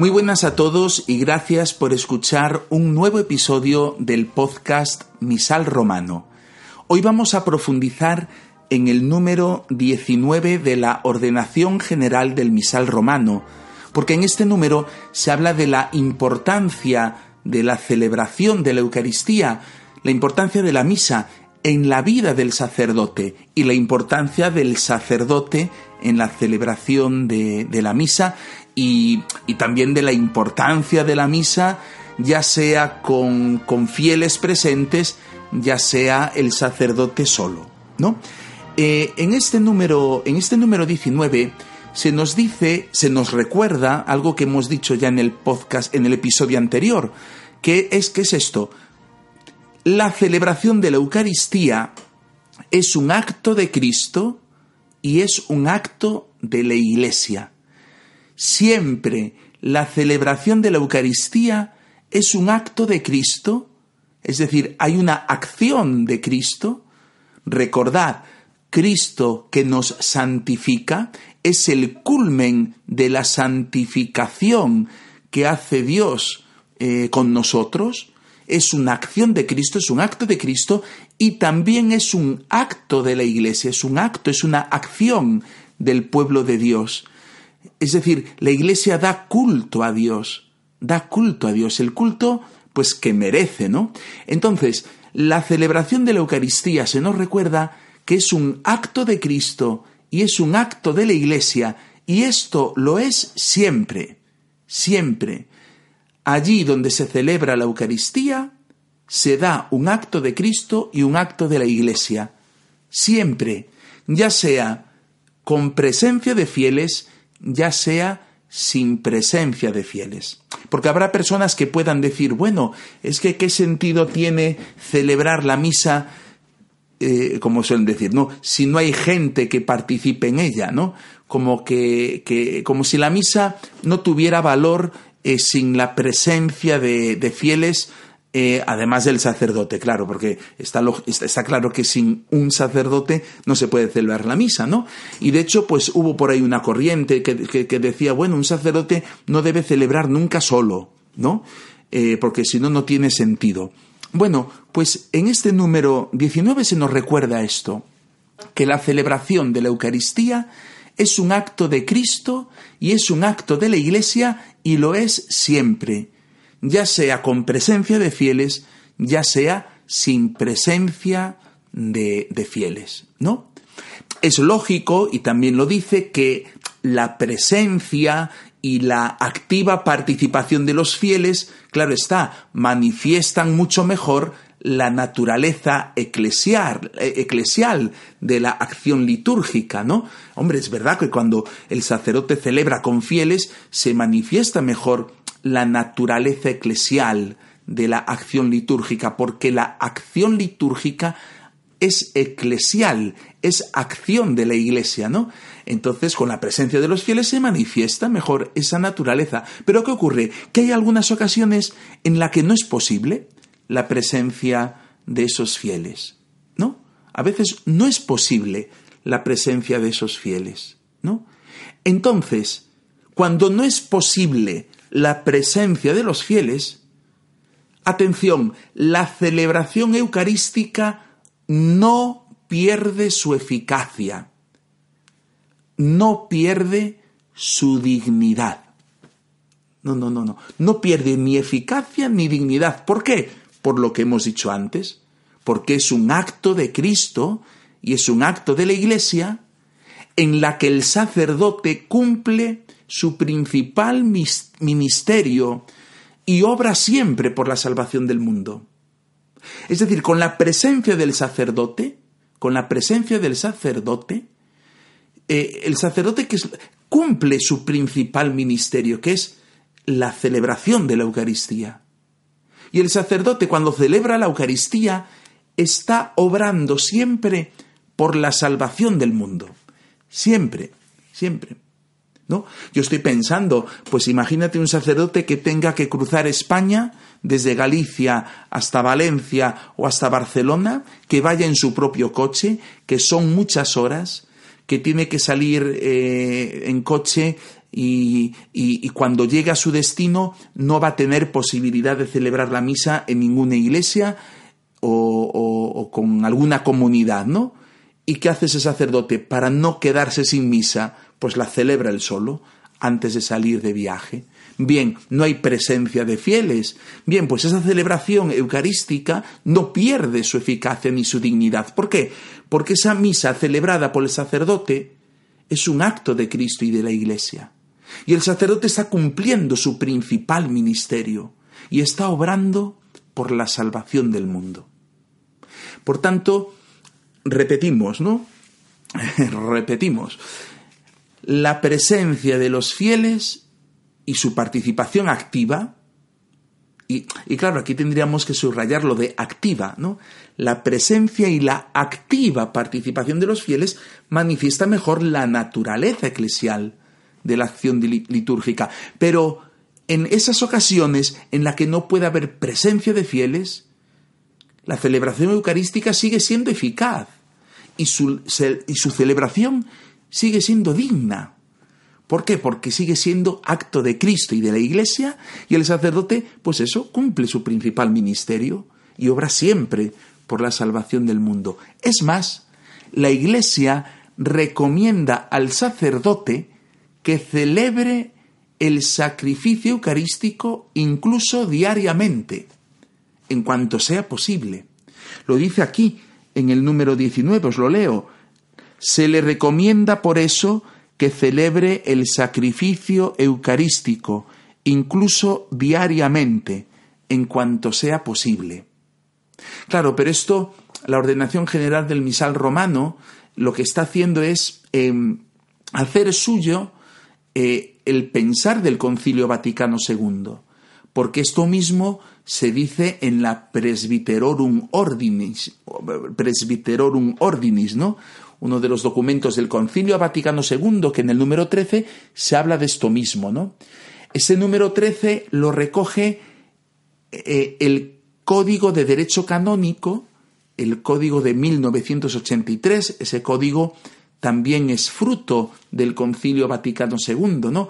Muy buenas a todos y gracias por escuchar un nuevo episodio del podcast Misal Romano. Hoy vamos a profundizar en el número 19 de la Ordenación General del Misal Romano, porque en este número se habla de la importancia de la celebración de la Eucaristía, la importancia de la misa en la vida del sacerdote y la importancia del sacerdote en la celebración de, de la misa y, también de la importancia de la misa, ya sea con, con fieles presentes, ya sea el sacerdote solo, ¿no? Eh, en, este número, en este número 19 se nos dice, se nos recuerda algo que hemos dicho ya en el podcast, en el episodio anterior, que es que es esto. La celebración de la Eucaristía es un acto de Cristo y es un acto de la Iglesia. Siempre la celebración de la Eucaristía es un acto de Cristo, es decir, hay una acción de Cristo. Recordad, Cristo que nos santifica es el culmen de la santificación que hace Dios eh, con nosotros. Es una acción de Cristo, es un acto de Cristo y también es un acto de la Iglesia, es un acto, es una acción del pueblo de Dios. Es decir, la Iglesia da culto a Dios, da culto a Dios, el culto pues que merece, ¿no? Entonces, la celebración de la Eucaristía se nos recuerda que es un acto de Cristo y es un acto de la Iglesia, y esto lo es siempre, siempre. Allí donde se celebra la Eucaristía, se da un acto de Cristo y un acto de la Iglesia, siempre, ya sea con presencia de fieles, ya sea sin presencia de fieles. Porque habrá personas que puedan decir, bueno, es que qué sentido tiene celebrar la misa, eh, como suelen decir, ¿no? Si no hay gente que participe en ella, ¿no? Como que, que como si la misa no tuviera valor eh, sin la presencia de, de fieles eh, además del sacerdote, claro, porque está, está, claro que sin un sacerdote no se puede celebrar la misa, ¿no? Y de hecho, pues hubo por ahí una corriente que, decía, bueno, un sacerdote no debe celebrar nunca solo, ¿no? Eh, porque si no, no tiene sentido. Bueno, pues en este número 19 se nos recuerda esto, que la celebración de la Eucaristía es un acto de Cristo y es un acto de la Iglesia y lo es siempre ya sea con presencia de fieles, ya sea sin presencia de, fieles, ¿no? Es lógico, y también lo dice, que la presencia y la activa participación de los fieles, claro está, manifiestan mucho mejor la naturaleza eclesial, eclesial de la acción litúrgica, ¿no? Hombre, es verdad que cuando el sacerdote celebra con fieles se manifiesta mejor la naturaleza eclesial de la acción litúrgica, porque la acción litúrgica es eclesial, es acción de la iglesia, ¿no? Entonces, con la presencia de los fieles se manifiesta mejor esa naturaleza. Pero ¿qué ocurre? Que hay algunas ocasiones en las que no es posible la presencia de esos fieles, ¿no? A veces no es posible la presencia de esos fieles, ¿no? Entonces, cuando no es posible la presencia de los fieles, atención, la celebración eucarística no pierde su eficacia, no pierde su dignidad. No, no, no, no. No pierde ni eficacia ni dignidad. ¿Por qué? Por lo que hemos dicho antes. Porque es un acto de Cristo y es un acto de la Iglesia en la que el sacerdote cumple su principal ministerio y obra siempre por la salvación del mundo. Es decir, con la presencia del sacerdote, con la presencia del sacerdote, eh, el sacerdote que cumple su principal ministerio, que es la celebración de la Eucaristía. Y el sacerdote cuando celebra la Eucaristía está obrando siempre por la salvación del mundo. Siempre, siempre. Yo estoy pensando, pues imagínate un sacerdote que tenga que cruzar España desde Galicia hasta Valencia o hasta Barcelona, que vaya en su propio coche, que son muchas horas, que tiene que salir eh, en coche y, cuando llega a su destino no va a tener posibilidad de celebrar la misa en ninguna iglesia o, con alguna comunidad, ¿no? ¿Y qué hace ese sacerdote para no quedarse sin misa? Pues la celebra él solo antes de salir de viaje. Bien, no hay presencia de fieles. Bien, pues esa celebración eucarística no pierde su eficacia ni su dignidad. ¿Por qué? Porque esa misa celebrada por el sacerdote es un acto de Cristo y de la Iglesia. Y el sacerdote está cumpliendo su principal ministerio y está obrando por la salvación del mundo. Por tanto, repetimos, ¿no? repetimos. La presencia de los fieles y su participación activa, y, claro, aquí tendríamos que subrayar lo de activa, ¿no? La presencia y la activa participación de los fieles manifiesta mejor la naturaleza eclesial de la acción litúrgica. Pero en esas ocasiones en las que no puede haber presencia de fieles, la celebración eucarística sigue siendo eficaz y su, y su celebración sigue siendo digna. ¿Por qué? Porque sigue siendo acto de Cristo y de la Iglesia y el sacerdote, pues eso, cumple su principal ministerio y obra siempre por la salvación del mundo. Es más, la Iglesia recomienda al sacerdote que celebre el sacrificio eucarístico incluso diariamente, en cuanto sea posible. Lo dice aquí en el número 19, os lo leo. Se le recomienda por eso que celebre el sacrificio eucarístico, incluso diariamente, en cuanto sea posible. Claro, pero esto, la ordenación general del misal romano, lo que está haciendo es em, hacer suyo eh, el pensar del Concilio Vaticano II, porque esto mismo se dice en la Presbyterorum Ordinis, Presbyterorum Ordinis, ¿no? Uno de los documentos del Concilio Vaticano II, que en el número 13 se habla de esto mismo, ¿no? Ese número 13 lo recoge eh, el Código de Derecho Canónico, el Código de 1983, ese código también es fruto del Concilio Vaticano II, ¿no?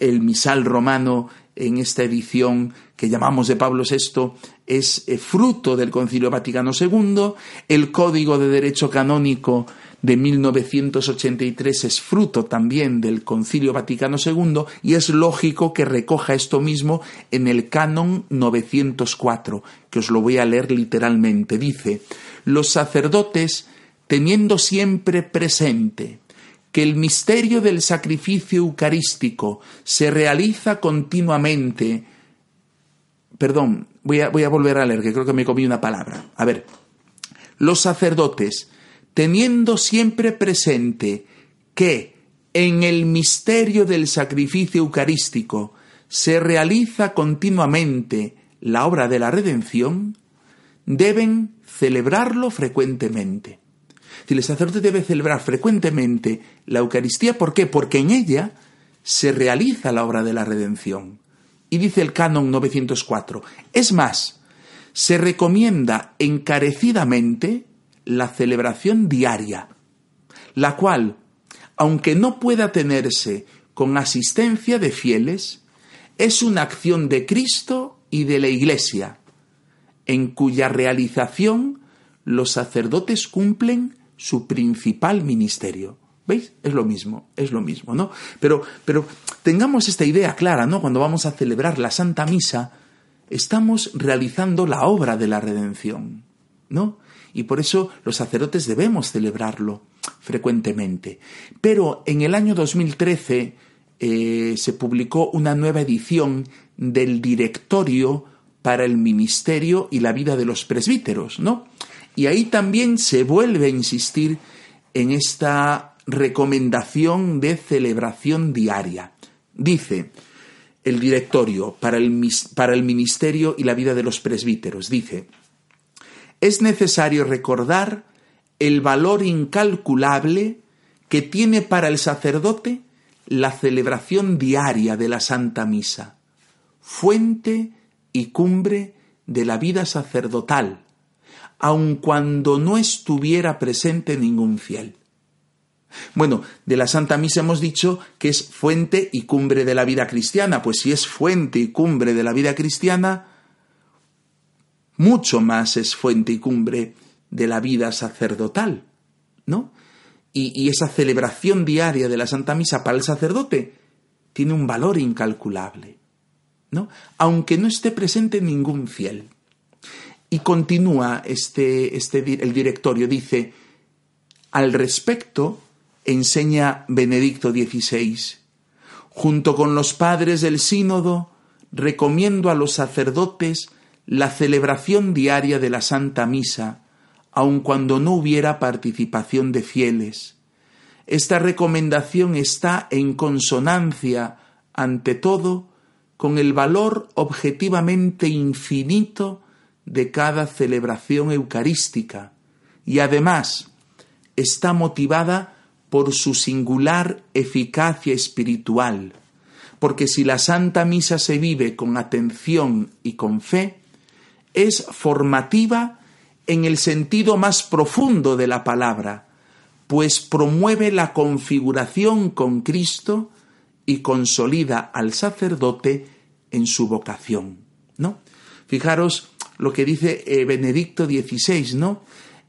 El misal romano en esta edición que llamamos de Pablo VI es eh, fruto del Concilio Vaticano II, el Código de Derecho Canónico de 1983 es fruto también del Concilio Vaticano II y es lógico que recoja esto mismo en el Canon 904, que os lo voy a leer literalmente. Dice, los sacerdotes, teniendo siempre presente que el misterio del sacrificio eucarístico se realiza continuamente, perdón, voy a, voy a volver a leer, que creo que me comí una palabra. A ver, los sacerdotes, teniendo siempre presente que en el misterio del sacrificio eucarístico se realiza continuamente la obra de la redención, deben celebrarlo frecuentemente. Si el sacerdote debe celebrar frecuentemente la Eucaristía, ¿por qué? Porque en ella se realiza la obra de la redención. Y dice el canon 904, es más, se recomienda encarecidamente la celebración diaria, la cual, aunque no pueda tenerse con asistencia de fieles, es una acción de Cristo y de la Iglesia, en cuya realización los sacerdotes cumplen su principal ministerio. ¿Veis? Es lo mismo, es lo mismo, ¿no? Pero, pero tengamos esta idea clara, ¿no? Cuando vamos a celebrar la Santa Misa, estamos realizando la obra de la redención, ¿no? Y por eso los sacerdotes debemos celebrarlo frecuentemente. Pero en el año 2013 eh, se publicó una nueva edición del Directorio para el Ministerio y la Vida de los Presbíteros, ¿no? Y ahí también se vuelve a insistir en esta recomendación de celebración diaria. Dice el directorio para el, para el ministerio y la vida de los presbíteros, dice, es necesario recordar el valor incalculable que tiene para el sacerdote la celebración diaria de la Santa Misa, fuente y cumbre de la vida sacerdotal, aun cuando no estuviera presente ningún fiel. Bueno, de la Santa Misa hemos dicho que es fuente y cumbre de la vida cristiana, pues si es fuente y cumbre de la vida cristiana, mucho más es fuente y cumbre de la vida sacerdotal, ¿no? Y, esa celebración diaria de la Santa Misa para el sacerdote tiene un valor incalculable, ¿no? Aunque no esté presente ningún fiel. Y continúa este, este, el directorio, dice, al respecto, enseña Benedicto XVI. Junto con los padres del sínodo, recomiendo a los sacerdotes la celebración diaria de la Santa Misa, aun cuando no hubiera participación de fieles. Esta recomendación está en consonancia, ante todo, con el valor objetivamente infinito de cada celebración eucarística y además está motivada por su singular eficacia espiritual, porque si la Santa Misa se vive con atención y con fe, es formativa en el sentido más profundo de la palabra, pues promueve la configuración con Cristo y consolida al sacerdote en su vocación, ¿no? Fijaros lo que dice eh, Benedicto XVI, ¿no?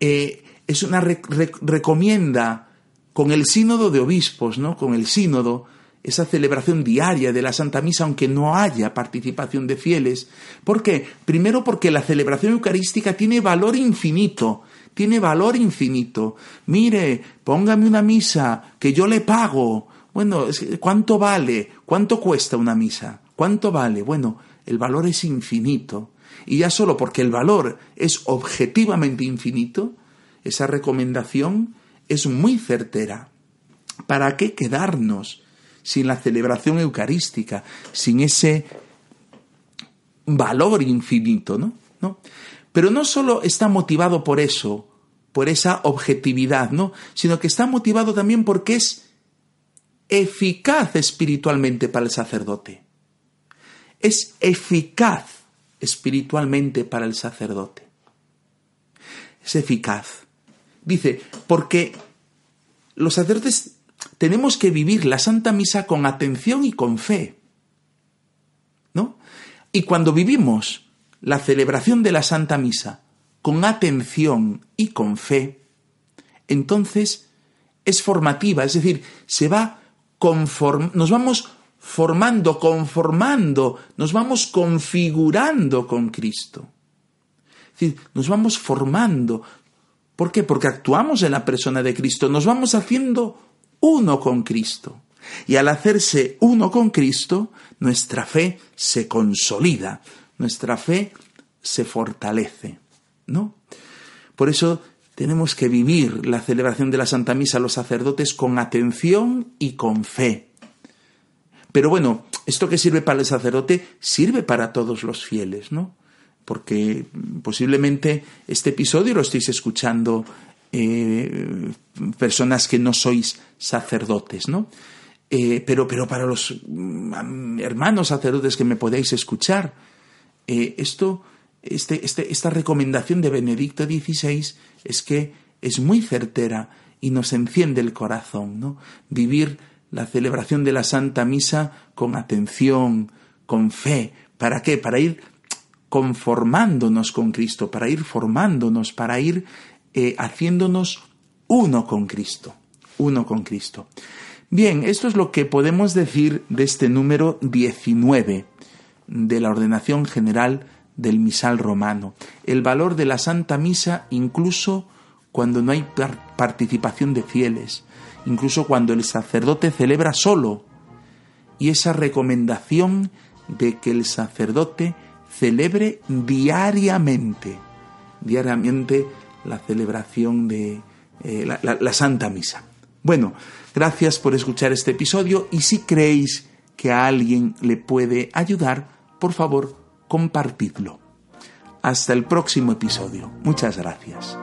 Eh, es una recomienda con el sínodo de obispos, ¿no? Con el sínodo, esa celebración diaria de la Santa Misa, aunque no haya participación de fieles. ¿Por qué? Primero porque la celebración eucarística tiene valor infinito, tiene valor infinito. Mire, póngame una misa, que yo le pago. Bueno, ¿cuánto vale? ¿Cuánto cuesta una misa? ¿Cuánto vale? Bueno, el valor es infinito. Y ya solo porque el valor es objetivamente infinito, esa recomendación es muy certera. ¿Para qué quedarnos sin la celebración eucarística, sin ese valor infinito, ¿no? ¿no? Pero no solo está motivado por eso, por esa objetividad, ¿no? Sino que está motivado también porque es eficaz espiritualmente para el sacerdote. Es eficaz espiritualmente para el sacerdote. Es eficaz. Dice, porque los sacerdotes tenemos que vivir la Santa Misa con atención y con fe. ¿No? Y cuando vivimos la celebración de la Santa Misa con atención y con fe, entonces es formativa, es decir, se va conform nos vamos formando, conformando, nos vamos configurando con Cristo. Es decir, nos vamos formando, ¿Por qué? Porque actuamos en la persona de Cristo, nos vamos haciendo uno con Cristo. Y al hacerse uno con Cristo, nuestra fe se consolida, nuestra fe se fortalece, ¿no? Por eso tenemos que vivir la celebración de la Santa Misa los sacerdotes con atención y con fe. Pero bueno, esto que sirve para el sacerdote sirve para todos los fieles, ¿no? porque posiblemente este episodio lo estéis escuchando eh, personas que no sois sacerdotes, ¿no? Eh, pero, pero para los mm, hermanos sacerdotes que me podéis escuchar, eh, esto, este, este, esta recomendación de Benedicto XVI es que es muy certera y nos enciende el corazón, ¿no? Vivir la celebración de la Santa Misa con atención, con fe. ¿Para qué? Para ir conformándonos con Cristo, para ir formándonos, para ir eh, haciéndonos uno con Cristo, uno con Cristo. Bien, esto es lo que podemos decir de este número 19 de la ordenación general del misal romano. El valor de la Santa Misa incluso cuando no hay participación de fieles, incluso cuando el sacerdote celebra solo. Y esa recomendación de que el sacerdote celebre diariamente, diariamente la celebración de eh, la, Santa Misa. Bueno, gracias por escuchar este episodio y si creéis que a alguien le puede ayudar, por favor, compartidlo. Hasta el próximo episodio. Muchas gracias.